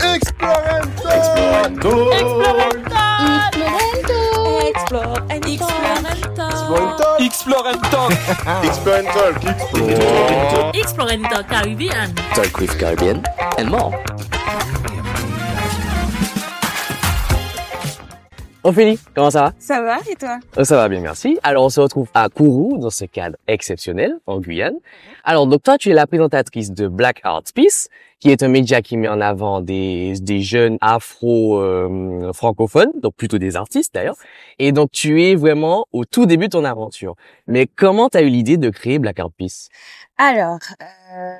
Explorento Explore and Explore and Talk Explore and Talk. Explore and Talk Explore and Talk Caribbean. Talk with Caribbean and more. Ophélie, comment ça va? Ça va et toi? Euh, Ça va bien, merci. Alors, on se retrouve à Kourou, dans ce cadre exceptionnel, en Guyane. Alors, donc toi, tu es la présentatrice de Black Arts Peace, qui est un média qui met en avant des, des jeunes afro-francophones, donc plutôt des artistes d'ailleurs. Et donc, tu es vraiment au tout début de ton aventure. Mais comment tu as eu l'idée de créer Black Art Peace? Alors, euh,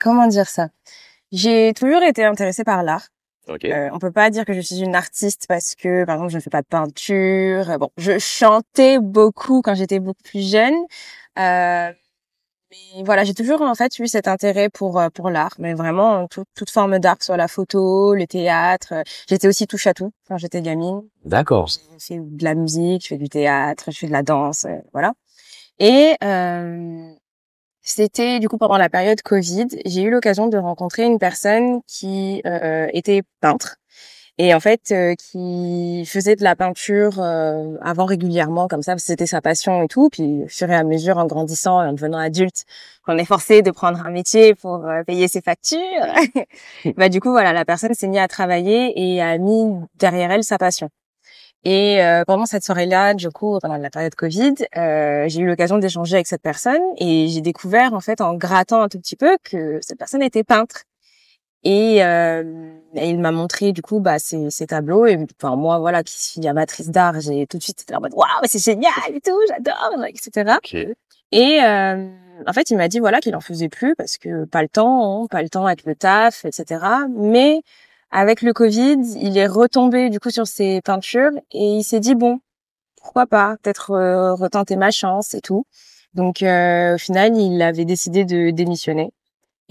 comment dire ça? J'ai toujours été intéressée par l'art. Ok. Euh, on peut pas dire que je suis une artiste parce que, par exemple, je ne fais pas de peinture. Bon, je chantais beaucoup quand j'étais beaucoup plus jeune. Euh, mais voilà, j'ai toujours en fait eu cet intérêt pour euh, pour l'art, mais vraiment tout- toute forme d'art, soit la photo, le théâtre. J'étais aussi touche à tout quand j'étais gamine. D'accord. Je fais de la musique, je fais du théâtre, je fais de la danse, euh, voilà. Et euh, c'était du coup pendant la période Covid, j'ai eu l'occasion de rencontrer une personne qui euh, était peintre et en fait euh, qui faisait de la peinture euh, avant régulièrement comme ça, parce que c'était sa passion et tout. Puis au fur et à mesure, en grandissant et en devenant adulte, qu'on est forcé de prendre un métier pour euh, payer ses factures, bah du coup voilà, la personne s'est mise à travailler et a mis derrière elle sa passion. Et euh, pendant cette soirée-là, du coup, pendant la période Covid, euh, j'ai eu l'occasion d'échanger avec cette personne et j'ai découvert, en fait, en grattant un tout petit peu, que cette personne était peintre. Et, euh, et il m'a montré, du coup, bah, ses, ses tableaux. Et enfin, moi, voilà, qui suis amatrice d'art, j'ai tout de suite été en mode, waouh, c'est génial et tout, j'adore, etc. Et euh, en fait, il m'a dit voilà qu'il en faisait plus parce que pas le temps, hein, pas le temps avec le taf, etc. Mais avec le Covid, il est retombé du coup sur ses peintures et il s'est dit bon, pourquoi pas, peut-être euh, retenter ma chance et tout. Donc euh, au final, il avait décidé de démissionner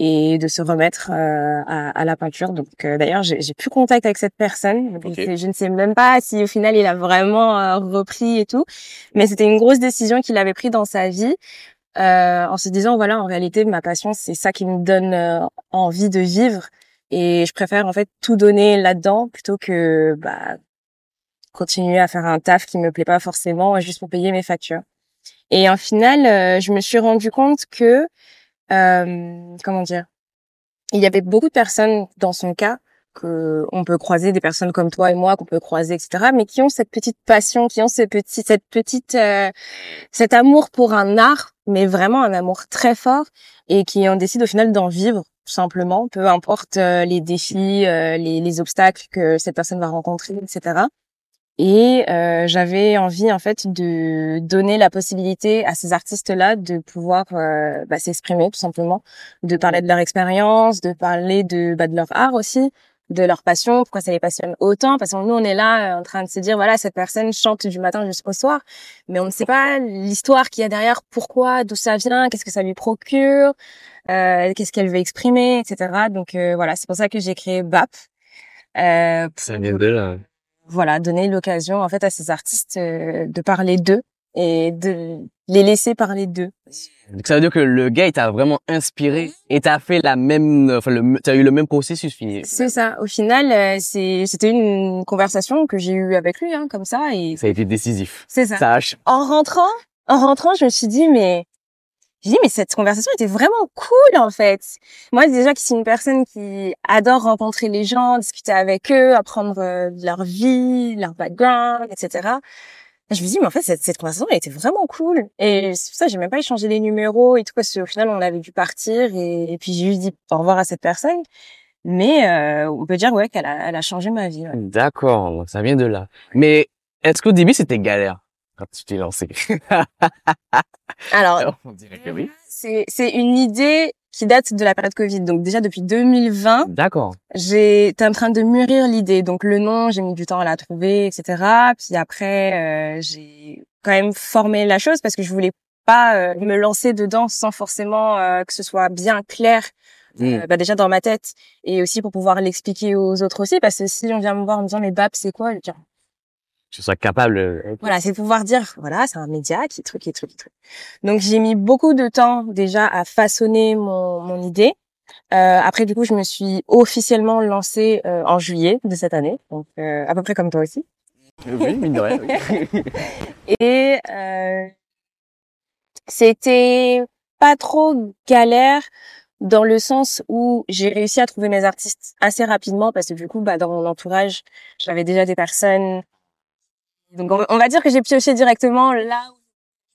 et de se remettre euh, à, à la peinture. Donc euh, d'ailleurs, j'ai j'ai plus contact avec cette personne. Je ne sais même pas si au final il a vraiment euh, repris et tout. Mais c'était une grosse décision qu'il avait prise dans sa vie. euh, en se disant voilà en réalité ma passion c'est ça qui me donne euh, envie de vivre et je préfère en fait tout donner là-dedans plutôt que bah continuer à faire un taf qui me plaît pas forcément juste pour payer mes factures. Et en final, euh, je me suis rendu compte que euh, comment dire, il y avait beaucoup de personnes dans son cas que on peut croiser des personnes comme toi et moi qu'on peut croiser etc mais qui ont cette petite passion qui ont ce petit cette petite euh, cet amour pour un art mais vraiment un amour très fort et qui en décident au final d'en vivre simplement peu importe euh, les défis euh, les obstacles que cette personne va rencontrer etc et euh, j'avais envie en fait de donner la possibilité à ces artistes-là de pouvoir euh, bah, s'exprimer tout simplement, de parler de leur expérience, de parler de bah, de leur art aussi, de leur passion, pourquoi ça les passionne autant. Parce que nous on est là euh, en train de se dire voilà cette personne chante du matin jusqu'au soir, mais on ne sait pas l'histoire qu'il y a derrière, pourquoi, d'où ça vient, qu'est-ce que ça lui procure, euh, qu'est-ce qu'elle veut exprimer, etc. Donc voilà c'est pour ça que j'ai créé BAP. Euh, Ça vient de là. Voilà, donner l'occasion en fait à ces artistes euh, de parler d'eux et de les laisser parler d'eux. Donc ça veut dire que le gars, il t'a vraiment inspiré et t'as fait la même, enfin, le, t'as eu le même processus fini. C'est ça. Au final, euh, c'est c'était une conversation que j'ai eue avec lui, hein, comme ça, et Ça a été décisif. c'est ça. Ça a En rentrant, en rentrant, je me suis dit mais j'ai dit mais cette conversation était vraiment cool en fait. Moi déjà qui suis une personne qui adore rencontrer les gens, discuter avec eux, apprendre euh, leur vie, leur background, etc. Je me dis mais en fait cette, conversation elle était vraiment cool et c'est pour ça que j'ai même pas échangé les numéros et tout parce qu'au final on avait dû partir et, et puis j'ai juste dit au revoir à cette personne. Mais euh, on peut dire ouais qu'elle a, elle a changé ma vie. ouais. D'accord, ça vient de là. Mais est-ce qu'au début, c'était galère quand tu t'es lancé? Alors On dirait que oui. c'est c'est une idée qui date de la période Covid. Donc déjà depuis 2020, D'accord. j'ai été en train de mûrir l'idée. Donc le nom, j'ai mis du temps à la trouver, etc. Puis après, euh, j'ai quand même formé la chose parce que je voulais pas euh, me lancer dedans sans forcément euh, que ce soit bien clair. euh, Mm. bah déjà dans ma tête et aussi pour pouvoir l'expliquer aux autres aussi parce que si on vient me voir en me disant mais BAP c'est quoi? Je Tu sois capable. euh, voilà, c'est pouvoir dire, voilà, c'est un média qui truc, qui truc, qui truc. Donc j'ai mis beaucoup de temps déjà à façonner mon, mon idée. Euh, après, du coup, je me suis officiellement lancée euh, en juillet de cette année, donc euh, à peu près comme toi aussi. Oui, mine de rien, oui. Et euh, c'était pas trop galère dans le sens où j'ai réussi à trouver mes artistes assez rapidement parce que du coup, bah, dans mon entourage, j'avais déjà des personnes. Donc, on, on va dire que j'ai pioché directement là. où-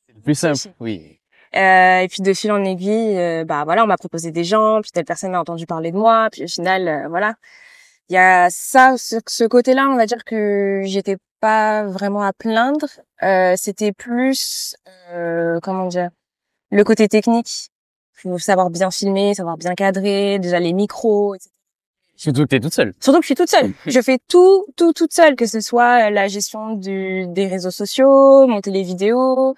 C'est le plus simple, oui. Euh, et puis de fil en aiguille, euh, bah voilà, on m'a proposé des gens, puis telle personne a entendu parler de moi, puis au final, euh, voilà. Il y a ça, ce, ce côté-là, on va dire que j'étais pas vraiment à plaindre. Euh, c'était plus, euh, comment dire, le côté technique. Faut savoir bien filmer, savoir bien cadrer, déjà les micros, etc. Surtout que t'es toute seule. Surtout que je suis toute seule. Je fais tout, tout, toute seule, que ce soit la gestion du, des réseaux sociaux, monter les vidéos.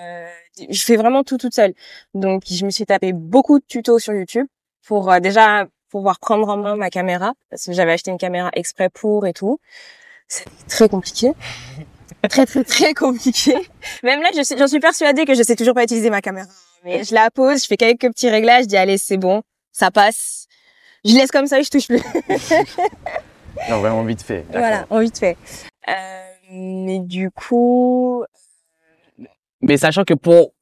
Euh, je fais vraiment tout toute seule. Donc, je me suis tapé beaucoup de tutos sur YouTube pour euh, déjà pouvoir prendre en main ma caméra parce que j'avais acheté une caméra exprès pour et tout. C'est très compliqué. très, très, très compliqué. Même là, je j'en suis persuadée que je sais toujours pas utiliser ma caméra. Mais je la pose, je fais quelques petits réglages, je dis allez, c'est bon, ça passe. Je laisse comme ça et je touche plus. Non, vraiment vite fait. Voilà, en vite fait. Euh, mais du coup, Mais sachant que pour,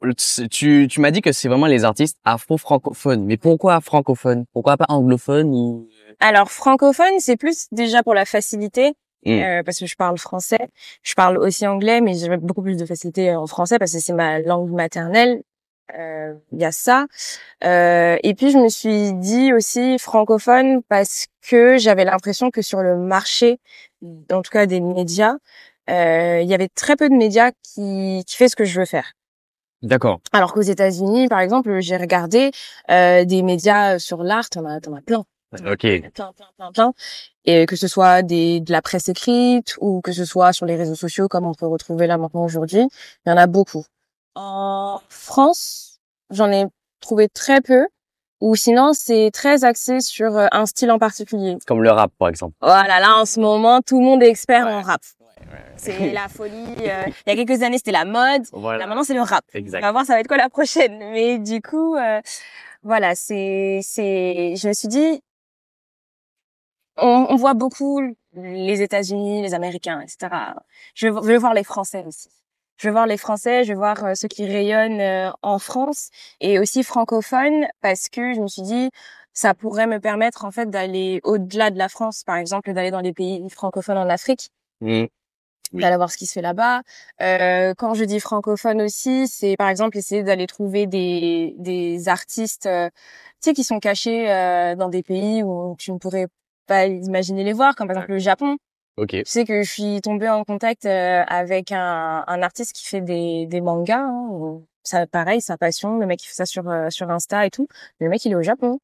tu, tu m'as dit que c'est vraiment les artistes afro-francophones. Mais pourquoi francophones? Pourquoi pas anglophones ou... alors francophone, c'est plus déjà pour la facilité. Mm. euh, parce que je parle français, je parle aussi anglais, mais j'ai beaucoup plus de facilité en français parce que c'est ma langue maternelle. Euh, Il y a ça. Euh, et puis je me suis dit aussi francophone parce que j'avais l'impression que sur le marché, en tout cas des médias, euh, il y avait très peu de médias qui qui fait ce que je veux faire. D'accord. Alors qu'aux États-Unis, par exemple, j'ai regardé euh, des médias sur l'art, t'en as, t'en as plein, Ok. plein, plein, plein, plein, et que ce soit des de la presse écrite ou que ce soit sur les réseaux sociaux comme on peut retrouver là maintenant aujourd'hui, il y en a beaucoup. En France, j'en ai trouvé très peu, ou sinon c'est très axé sur euh, un style en particulier. Comme le rap, par exemple. Voilà, là en ce moment, tout le monde est expert en rap. Ouais, ouais. C'est la folie. euh, il y a quelques années, c'était la mode. Là Voilà. maintenant, c'est le rap. On Exact. va voir ça va être quoi la prochaine. Mais du coup, euh, voilà, c'est, c'est, je me suis dit, on, on voit beaucoup les États-Unis, les Américains, etc. Je veux, je veux voir les Français aussi. Je veux voir les Français, je veux voir euh, ceux qui rayonnent euh, en France et aussi francophones parce que je me suis dit, ça pourrait me permettre en fait d'aller au-delà de la France, par exemple, d'aller dans les pays francophones en Afrique Mm. Oui. d'aller voir ce qui se fait là-bas. Euh, quand je dis francophone aussi, c'est par exemple essayer d'aller trouver des, des artistes, euh, tu sais, qui sont cachés euh, dans des pays où tu ne pourrais pas imaginer les voir, comme par exemple le Japon. Ok. Tu sais que je suis tombée en contact euh, avec un, un artiste qui fait des, des mangas. Hein, ça, pareil, sa passion. Le mec il fait ça sur euh, sur Insta et tout. Le mec il est au Japon.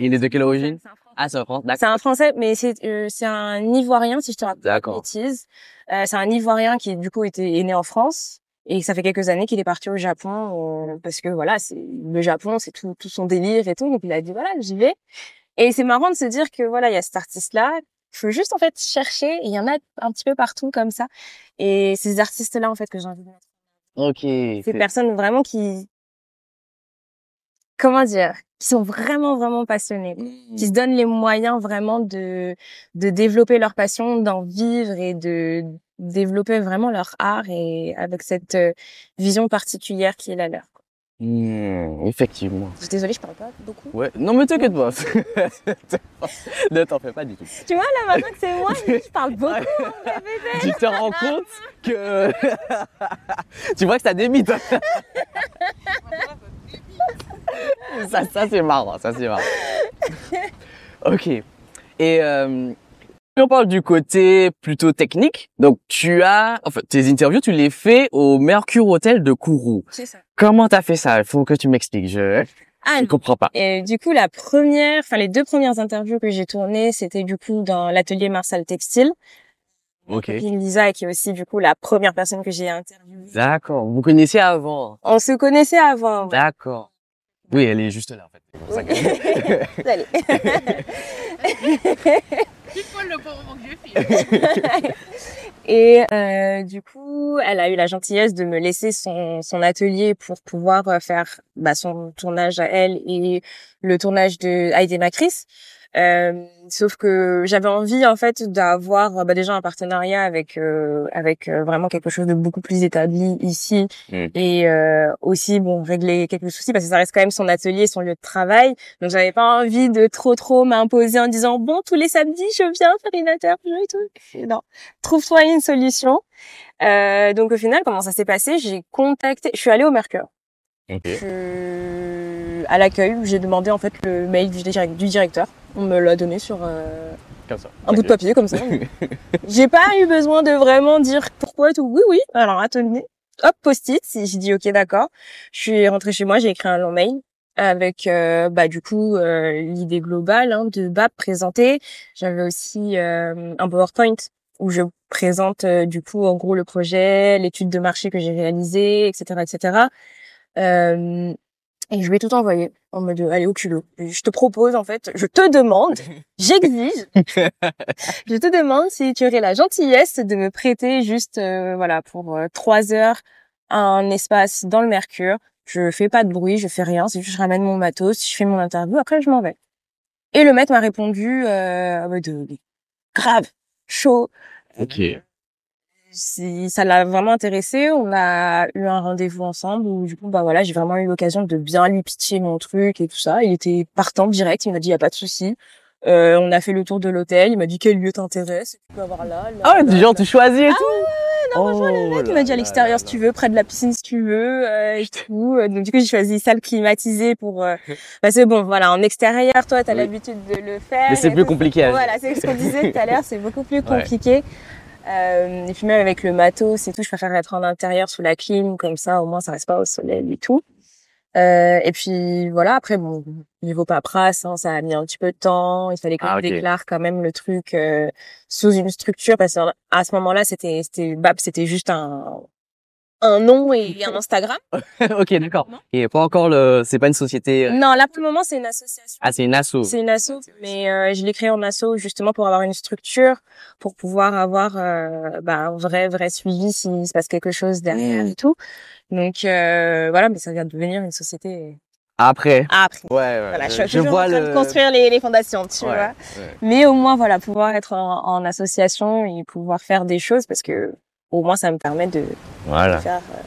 Il est de quelle origine? C'est un Français. Ah, c'est en France. D'accord. C'est un Français, mais c'est euh, c'est un Ivoirien si je te raconte pas de bêtises. Euh, c'est un Ivoirien qui du coup était est né en France et ça fait quelques années qu'il est parti au Japon euh, parce que voilà, c'est le Japon, c'est tout tout son délire et tout. Donc il a dit voilà, j'y vais. Et c'est marrant de se dire que voilà, il y a cet artiste là. Il faut juste en fait chercher et il y en a un petit peu partout comme ça. Et ces artistes là en fait que j'ai envie de mettre. Ok. Ces personnes vraiment qui comment dire, qui sont vraiment vraiment passionnés qui se donnent les moyens vraiment de de développer leur passion, d'en vivre et de développer vraiment leur art et avec cette euh, vision particulière qui est la leur. Quoi. Mm, effectivement. Je suis désolée, je parle pas beaucoup. Ouais. Non, mais t'inquiète pas. ne t'en fais pas du tout. Tu vois là maintenant que c'est moi, je parle beaucoup. tu te rends compte que tu vois que ça débite. hein. ça, ça c'est marrant, ça c'est marrant. Ok. Et euh, on parle du côté plutôt technique, donc tu as, enfin, tes interviews, tu les fais au Mercure Hotel de Kourou. C'est ça. Comment t'as fait ça? Il faut que tu m'expliques. Je Ah, ne comprends pas. et du coup, la première, enfin les deux premières interviews que j'ai tournées, c'était du coup dans l'atelier Marsal Textile. Ok. Copine Lisa, qui est aussi du coup la première personne que j'ai interviewée. D'accord. Vous connaissez avant. On se connaissait avant. ouais. D'accord. Oui, elle est juste là en fait. Allez. Pile poil le bon moment que j'ai fait. Et euh, du coup, elle a eu la gentillesse de me laisser son, son atelier pour pouvoir euh, faire bah, son tournage à elle et le tournage de Heidi Macris. Euh, sauf que j'avais envie en fait d'avoir bah, déjà un partenariat avec euh, avec euh, vraiment quelque chose de beaucoup plus établi ici Mm. et euh, aussi bon régler quelques soucis parce que ça reste quand même son atelier, son lieu de travail. Donc j'avais pas envie de trop trop m'imposer en disant bon tous les samedis je viens faire une interview et tout. Non, trouve-toi une solution. Euh, donc au final comment ça s'est passé? J'ai contacté, je suis allée au Mercure. Ok. Je- à l'accueil, j'ai demandé en fait le mail du, direct- du directeur. On me l'a donné sur euh, Comme ça. un bout de papier comme ça. j'ai pas eu besoin de vraiment dire pourquoi et tout. Oui, oui. Alors attendez. Hop, post-it. J'ai dit ok, d'accord. Je suis rentrée chez moi, j'ai écrit un long mail avec euh, bah du coup euh, l'idée globale hein, de BAP présentée. J'avais aussi euh, un PowerPoint où je présente du coup en gros le projet, l'étude de marché que j'ai réalisée, etc., etc. Euh, et je vais tout envoyer en mode allez au culot. Je te propose en fait, je te demande, j'exige, je te demande si tu aurais la gentillesse de me prêter juste euh, voilà pour euh, trois heures un espace dans le Mercure. Je fais pas de bruit, je fais rien, c'est juste je ramène mon matos, je fais mon interview, après je m'en vais. Et le mec m'a répondu euh, en mode euh, grave, chaud. Ok. Si ça l'a vraiment intéressé, on a eu un rendez-vous ensemble où du coup bah voilà, j'ai vraiment eu l'occasion de bien lui pitcher mon truc et tout ça. Il était partant direct, il m'a dit y a pas de souci. Euh, on a fait le tour de l'hôtel, il m'a dit quel lieu t'intéresse, tu peux avoir là. là Ah ouais, du genre, tu choisis et tout non, franchement, le mec, il m'a dit à l'extérieur si tu veux, près de la piscine si tu veux, euh, et tout. Euh, Donc du coup, j'ai choisi salle climatisée pour. Euh, parce que bon, voilà, en extérieur, toi, t'as Oui. l'habitude de le faire. Mais c'est plus compliqué à Voilà, c'est ce qu'on disait tout à l'heure, c'est beaucoup plus Ouais. compliqué. Euh, et puis même avec le matos et tout, je préfère être en intérieur sous la clim, comme ça, au moins, ça reste pas au soleil et tout. Euh, et puis voilà, après bon, niveau paperasse, hein, ça a mis un petit peu de temps. Il fallait que Ah, je ok. déclare quand même le truc euh, sous une structure parce qu'à ce moment-là, c'était c'était BAP, c'était juste un un nom et un Instagram. ok, d'accord. Et pas encore le, c'est pas une société. euh, Non, là pour le moment, c'est une association. Ah, c'est une asso. C'est une asso, mais euh, je l'ai créé en asso justement pour avoir une structure, pour pouvoir avoir euh, bah, un vrai vrai suivi s'il se passe quelque chose derrière et tout. Donc euh, voilà, mais ça vient de devenir une société Après. après. Ouais, ouais. Voilà, je, je, suis toujours vois en train le. de construire les, les fondations, tu Ouais, vois. ouais. Mais au moins voilà, pouvoir être en, en association et pouvoir faire des choses parce que au moins ça me permet de, de Voilà. faire euh,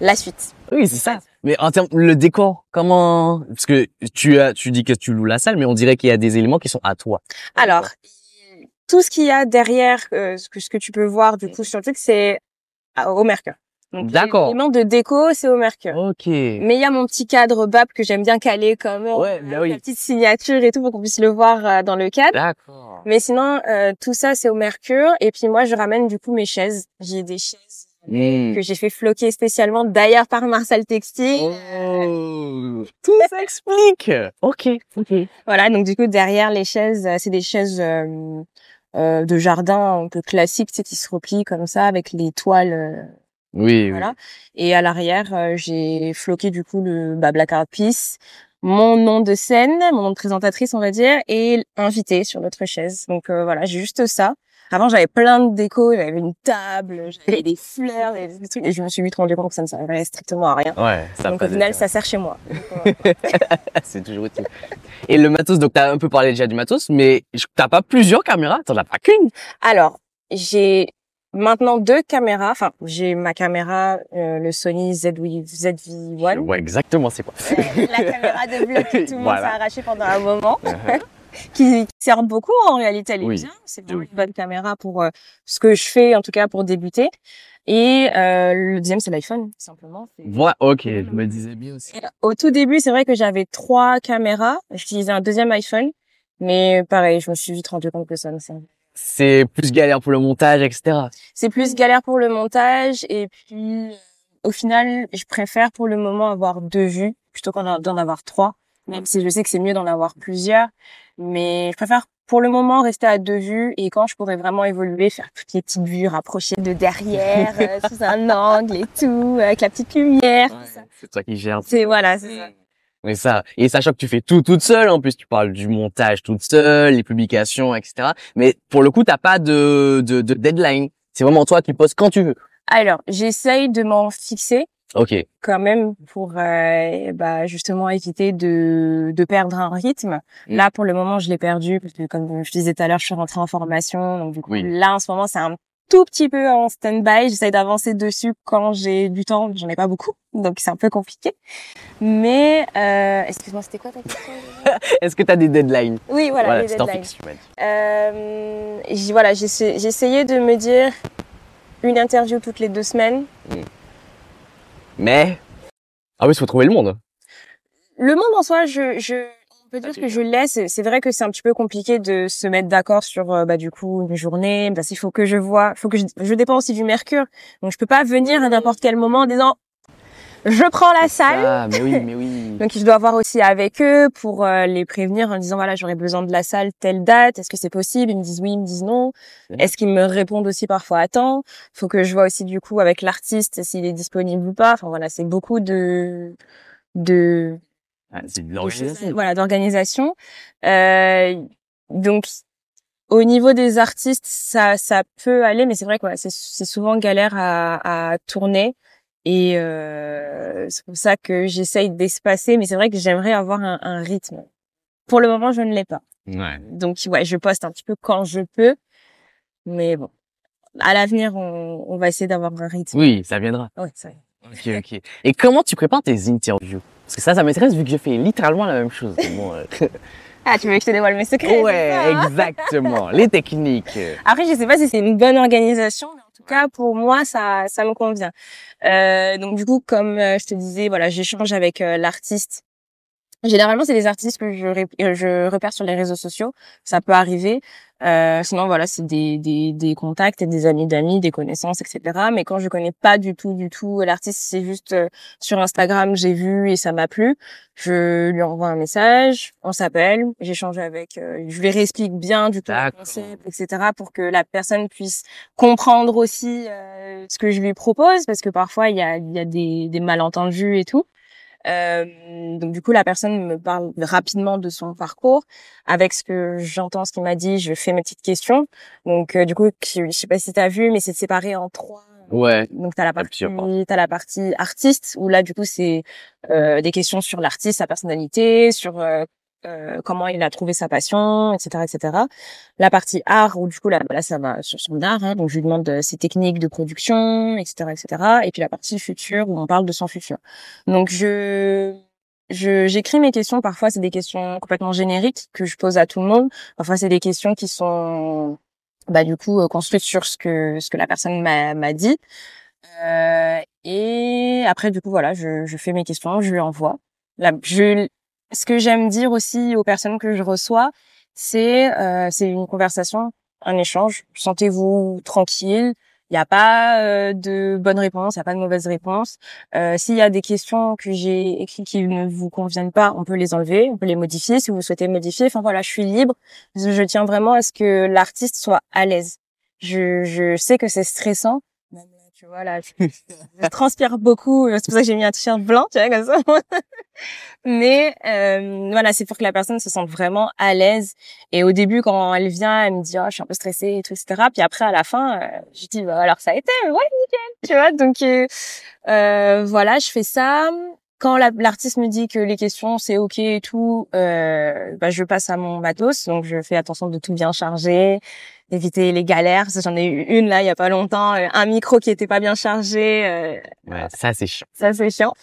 la suite. Oui, c'est ça. Mais en termes, le décor, comment, parce que tu as, tu dis que tu loues la salle, mais on dirait qu'il y a des éléments qui sont à toi. Alors, tout ce qu'il y a derrière, euh, ce, que, ce que tu peux voir du coup sur le truc, c'est à- au Mercure. Donc, D'accord. L'élément de déco, c'est au Mercure. Ok. Mais il y a mon petit cadre BAP que j'aime bien caler comme euh, Ouais, bah oui. la petite signature et tout pour qu'on puisse le voir euh, dans le cadre. D'accord. Mais sinon, euh, tout ça, c'est au Mercure. Et puis moi, je ramène du coup mes chaises. J'ai des chaises Hmm. que j'ai fait floquer spécialement d'ailleurs par Marcel Textile. Oh, tout s'explique. Ok, ok. Voilà, donc du coup, derrière les chaises, euh, c'est des chaises euh, euh, de jardin un peu classiques, tu sais, qui se replient comme ça avec les toiles. Oui, oui. Voilà. Et à l'arrière, euh, j'ai floqué du coup le bah, Black Art mon nom de scène, mon nom de présentatrice, on va dire, et invité sur l'autre chaise. Donc euh, voilà, j'ai juste ça. Avant, j'avais plein de déco, j'avais une table, j'avais des fleurs, des, des trucs, et je me suis vite rendu compte que ça ne servait strictement à rien. Ouais, ça Donc au final, ça sert chez moi. Euh, c'est toujours utile. Et le matos, donc t'as un peu parlé déjà du matos, mais t'as pas plusieurs caméras, t'en as pas qu'une? Alors, j'ai maintenant deux caméras. Enfin, j'ai ma caméra, euh, le Sony ZV, ZV-1. Ouais, exactement, c'est quoi? Euh, la caméra de vlog que tout le monde Voilà. s'est arraché pendant un moment, Uh-huh. qui, qui sert beaucoup en réalité, elle est Oui. bien. C'est vraiment une bonne caméra pour euh, ce que je fais, en tout cas pour débuter. Et euh, le deuxième, c'est l'iPhone, simplement. Voilà, ok, je me disais bien aussi. Et Au tout début, c'est vrai que j'avais trois caméras. J'utilisais un deuxième iPhone. Mais pareil, je me suis vite rendu compte que ça ne servait C'est plus galère pour le montage, etc. c'est plus galère pour le montage et puis euh, au final je préfère pour le moment avoir deux vues plutôt qu'en d'en avoir trois même si je sais que c'est mieux d'en avoir plusieurs mais je préfère pour le moment rester à deux vues et quand je pourrais vraiment évoluer faire toutes les petites vues rapprochées de derrière euh, sous un angle et tout avec la petite lumière tout ça. C'est toi qui gères. c'est voilà c'est ça. Mais ça, et sachant que tu fais tout toute seule, en plus tu parles du montage toute seule, les publications, etc. Mais pour le coup, t'as pas de, de, de deadline. C'est vraiment toi qui poses quand tu veux. Alors, j'essaye de m'en fixer Ok. quand même pour euh, bah, justement éviter de, de perdre un rythme. Mm. Là, pour le moment, je l'ai perdu parce que comme je disais tout à l'heure, je suis rentrée en formation. Donc du coup, Oui. là, en ce moment, c'est un tout petit peu en stand-by. J'essaie d'avancer dessus quand j'ai du temps. J'en ai pas beaucoup, donc c'est un peu compliqué. Mais euh, excuse-moi, c'était quoi ta question Est-ce que tu as des deadlines? Oui, voilà, les t'en deadlines. Euh, voilà, essayé de me dire une interview toutes les deux semaines. Mais? Ah oui, il faut trouver le monde. Le monde en soi, je, je, peut dire que je laisse. C'est vrai que c'est un petit peu compliqué de se mettre d'accord sur, euh, bah, du coup, une journée. Parce qu'il faut que je vois, faut que je, je dépends aussi du mercure. Donc, je peux pas venir à n'importe quel moment en disant, je prends la salle. Ah, mais oui, mais oui. Donc, je dois voir aussi avec eux pour euh, les prévenir en disant, voilà, j'aurais besoin de la salle telle date. Est-ce que c'est possible? Ils me disent oui, ils me disent non. Est-ce qu'ils me répondent aussi parfois à temps? Faut que je vois aussi, du coup, avec l'artiste s'il est disponible ou pas. Enfin, voilà, c'est beaucoup de, de, Ah, c'est de l'organisation. voilà d'organisation euh, donc au niveau des artistes ça ça peut aller mais c'est vrai que voilà, c'est c'est souvent galère à, à tourner et euh, c'est pour ça que j'essaye d'espacer mais c'est vrai que j'aimerais avoir un, un rythme pour le moment je ne l'ai pas Ouais. donc ouais je poste un petit peu quand je peux mais bon à l'avenir on, on va essayer d'avoir un rythme Oui, ça viendra. ouais ça Ok, ok. Et comment tu prépares tes interviews? Parce que ça, ça m'intéresse vu que je fais littéralement la même chose. Euh, ah tu veux que je te dévoile mes secrets ouais, hein? exactement. Les techniques. Après, je sais pas si c'est une bonne organisation, mais en tout cas, pour moi, ça, ça me convient. Euh, donc, du coup, comme euh, je te disais, voilà, j'échange avec euh, l'artiste. Généralement, c'est des artistes que je, ré- euh, je repère sur les réseaux sociaux. Ça peut arriver. Euh, sinon, voilà, c'est des, des, des contacts et des amis d'amis, des connaissances, etc. Mais quand je connais pas du tout, du tout l'artiste, c'est juste euh, sur Instagram, j'ai vu et ça m'a plu. Je lui envoie un message, on s'appelle, j'échange avec, euh, je lui réexplique bien du tout le concept, etc. pour que la personne puisse comprendre aussi euh, ce que je lui propose, parce que parfois il y a, y a des, des malentendus et tout. Euh, donc du coup, la personne me parle rapidement de son parcours. Avec ce que j'entends, ce qu'il m'a dit, je fais mes petites questions. Donc euh, du coup, je je sais pas si tu as vu, mais c'est séparé en trois. Ouais. Donc t'as la partie, t'as la partie artiste où là du coup c'est euh, des questions sur l'artiste, sa personnalité, sur euh, comment il a trouvé sa passion, etc., etc. La partie art où du coup là, là ça va sur son art, hein, donc je lui demande euh, ses techniques de production, etc., etc. Et puis la partie future où on parle de son futur. Donc je j'écris mes questions. Parfois c'est des questions complètement génériques que je pose à tout le monde. Parfois c'est des questions qui sont bah du coup euh, construites sur ce que ce que la personne m'a dit. Euh, et après, du coup, voilà, je, je fais mes questions, je lui envoie. Là, je, ce que j'aime dire aussi aux personnes que je reçois, c'est euh, c'est une conversation, un échange. Sentez-vous tranquille. Il n'y a pas euh, de bonnes réponses, il n'y a pas de mauvaises réponses. Euh, S'il y a des questions que j'ai écrites qui ne vous conviennent pas, on peut les enlever, on peut les modifier si vous souhaitez modifier. Enfin voilà, je suis libre. Je, je tiens vraiment à ce que l'artiste soit à l'aise. Je, je sais que c'est stressant. Tu vois, là, je, je transpire beaucoup. euh, C'est pour ça que j'ai mis un t-shirt blanc, tu vois, comme ça. Mais euh, voilà, c'est pour que la personne se sente vraiment à l'aise. Et au début, quand elle vient, elle me dit, oh, je suis un peu stressée et tout, etc. Puis après, à la fin, euh, je dis, bah, alors ça a été, ouais, nickel, tu vois. Donc euh, euh, voilà, je fais ça. Quand la- l'artiste me dit que les questions c'est ok et tout, euh, bah, je passe à mon matos. Donc je fais attention de tout bien charger, éviter les galères. J'en ai eu une là il y a pas longtemps, euh, un micro qui était pas bien chargé. euh, Ouais, ça, c'est chiant. ça, c'est chiant.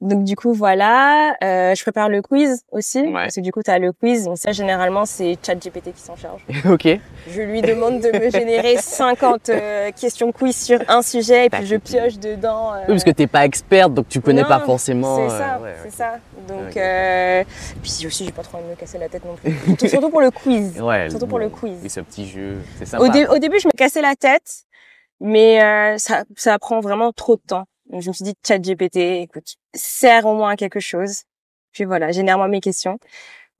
Donc, du coup, voilà. Euh, je prépare le quiz aussi. Ouais. Parce que du coup, tu as le quiz. Donc, ça, généralement, c'est ChatGPT qui s'en charge. ok. Je lui demande de me générer 50 euh, questions quiz sur un sujet et puis je pioche dedans. euh, Oui, parce que t'es pas experte, donc tu connais non, pas forcément. C'est euh, ça, ouais, c'est ça. Donc, Ok. euh, puis aussi, j'ai pas trop envie de me casser la tête non plus. Surtout- pour le quiz. Ouais, Surtout pour le quiz. Oui, ce petit jeu, c'est sympa. Au, dé- au début, je me cassais la tête, mais euh, ça, ça prend vraiment trop de temps. Donc, je me suis dit, chat GPT, écoute, sert au moins à quelque chose. Puis voilà, génère-moi mes questions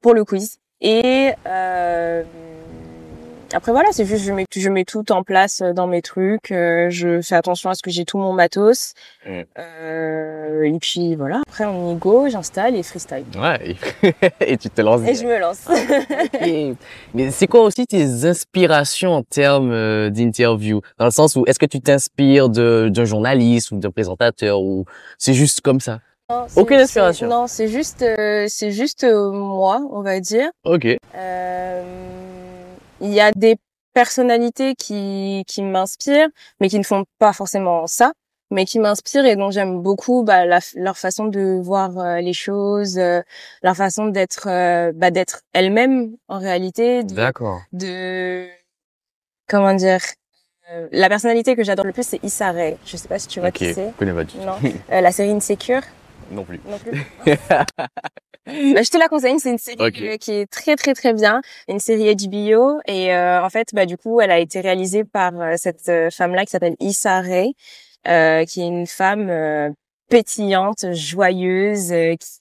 pour le quiz. Et euh, après voilà, c'est juste je mets je mets tout en place euh, dans mes trucs. euh, je fais attention à ce que j'ai tout mon matos. Mm. Euh, et puis voilà. Après on y go, j'installe et freestyle. Ouais. et tu te lances. Et je me lance. Ok. Mais c'est quoi aussi tes inspirations en termes euh, d'interview? Dans le sens où est-ce que tu t'inspires de- d'un journaliste ou d'un présentateur ou c'est juste comme ça? Non, Aucune inspiration. Non, c'est juste euh, c'est juste euh, moi, on va dire. Ok. Euh, Il y a des personnalités qui qui m'inspirent, mais qui ne font pas forcément ça, mais qui m'inspirent et dont j'aime beaucoup bah, la- leur façon de voir euh, les choses, euh, leur façon d'être euh, bah, d'être elle-même en réalité, D'accord. de comment dire. euh, la personnalité que j'adore le plus, c'est Issa Rae. Je sais pas si tu vois qui c'est. Je connais pas du tout. Non. Euh, la série Insecure. Non plus. Non plus. Bah, je te la conseille, c'est une série euh, qui est très très très bien, une série HBO et euh, en fait bah du coup elle a été réalisée par euh, cette euh, femme-là qui s'appelle Issa Rae, euh, qui est une femme euh, pétillante, joyeuse, euh, qui-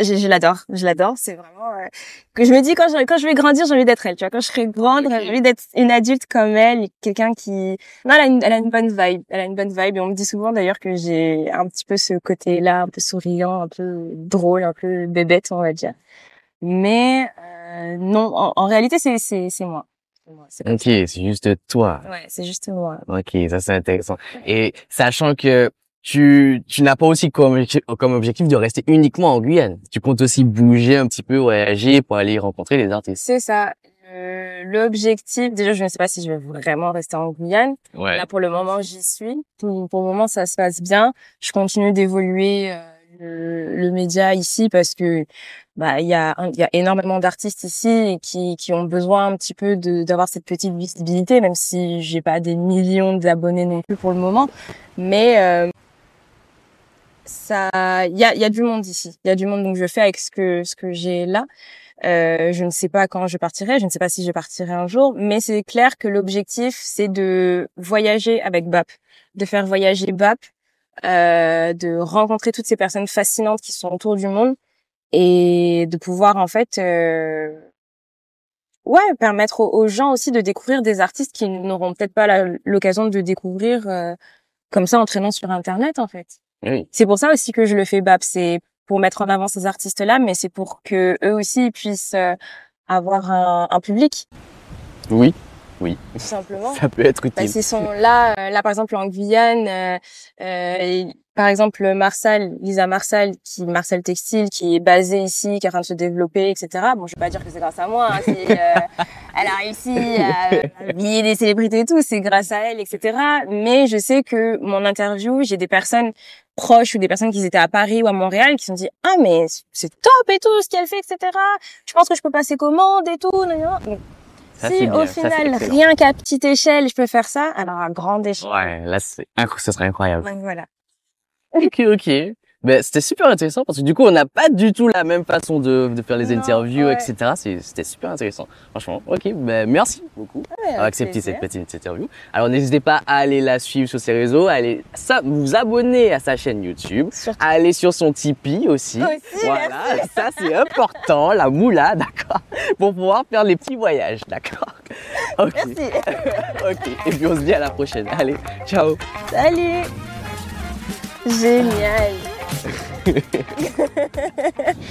je, je l'adore, je l'adore, c'est vraiment euh, que je me dis quand je quand je vais grandir j'ai envie d'être elle, tu vois, quand je serai grande j'ai envie d'être une adulte comme elle, quelqu'un qui non elle a, une, elle a une bonne vibe, elle a une bonne vibe et on me dit souvent d'ailleurs que j'ai un petit peu ce côté-là, un peu souriant, un peu drôle, un peu bébête on va dire. Mais euh, non, en, en réalité c'est c'est c'est moi. Moi, Ok, c'est juste toi. Ouais, c'est juste moi. Ok, ça c'est intéressant. Et sachant que tu, tu n'as pas aussi comme, objectif- comme objectif de rester uniquement en Guyane. Tu comptes aussi bouger un petit peu, voyager pour aller rencontrer les artistes. C'est ça. Euh, L'objectif, déjà, je ne sais pas si je vais vraiment rester en Guyane. Ouais. Là, pour le moment, j'y suis. Pour, pour le moment, ça se passe bien. Je continue d'évoluer euh, le, le média ici parce que bah il y a il y a énormément d'artistes ici qui qui ont besoin un petit peu de d'avoir cette petite visibilité, même si j'ai pas des millions d'abonnés non plus pour le moment. Mais euh, ça, il y a y a du monde ici. Il y a du monde donc je fais avec ce que ce que j'ai là. Euh, je ne sais pas quand je partirai, je ne sais pas si je partirai un jour, mais c'est clair que l'objectif c'est de voyager avec BAP, de faire voyager BAP, euh, de rencontrer toutes ces personnes fascinantes qui sont autour du monde et de pouvoir en fait euh, ouais permettre aux, aux gens aussi de découvrir des artistes qui n'auront peut-être pas l'occasion de découvrir euh, comme ça en traînant sur internet en fait. Oui. C'est pour ça aussi que je le fais BAP, c'est pour mettre en avant ces artistes-là, mais c'est pour que eux aussi puissent euh, avoir un, un public, Oui, tout simplement. ça peut être Bah, utile. ils sont là, euh, là par exemple en Guyane, euh, euh, et, par exemple Marsal, Lisa Marsal, qui Marsal Textile, qui est basée ici, qui est en train de se développer, etc. Bon, je vais pas dire que c'est grâce à moi, hein, euh, elle a réussi à habiller des célébrités et tout, c'est grâce à elle, etc. Mais je sais que mon interview, j'ai des personnes proches ou des personnes qui étaient à Paris ou à Montréal qui se sont dit ah mais c'est top et tout ce qu'elle fait etc je pense que je peux passer commande et tout. Donc, Ça, si bien, au ça, final rien qu'à petite échelle je peux faire ça alors à grande échelle Ouais, là, c'est ce serait incroyable. donc voilà Ok, ok. Ben, c'était super intéressant parce que du coup, on n'a pas du tout la même façon de, de faire les Non, interviews, ouais. etc. C'est- C'était super intéressant. Franchement, ok. Ben, merci beaucoup d'avoir accepté cette petite interview. Alors, n'hésitez pas à aller la suivre sur ses réseaux, à aller ça, vous abonner à sa chaîne YouTube, Surtout. à aller sur son Tipeee aussi. Aussi, voilà, ça c'est important, la moula, d'accord, pour pouvoir faire les petits voyages, d'accord. Ok, merci ok. Et puis on se dit à la prochaine. Allez, ciao. salut génial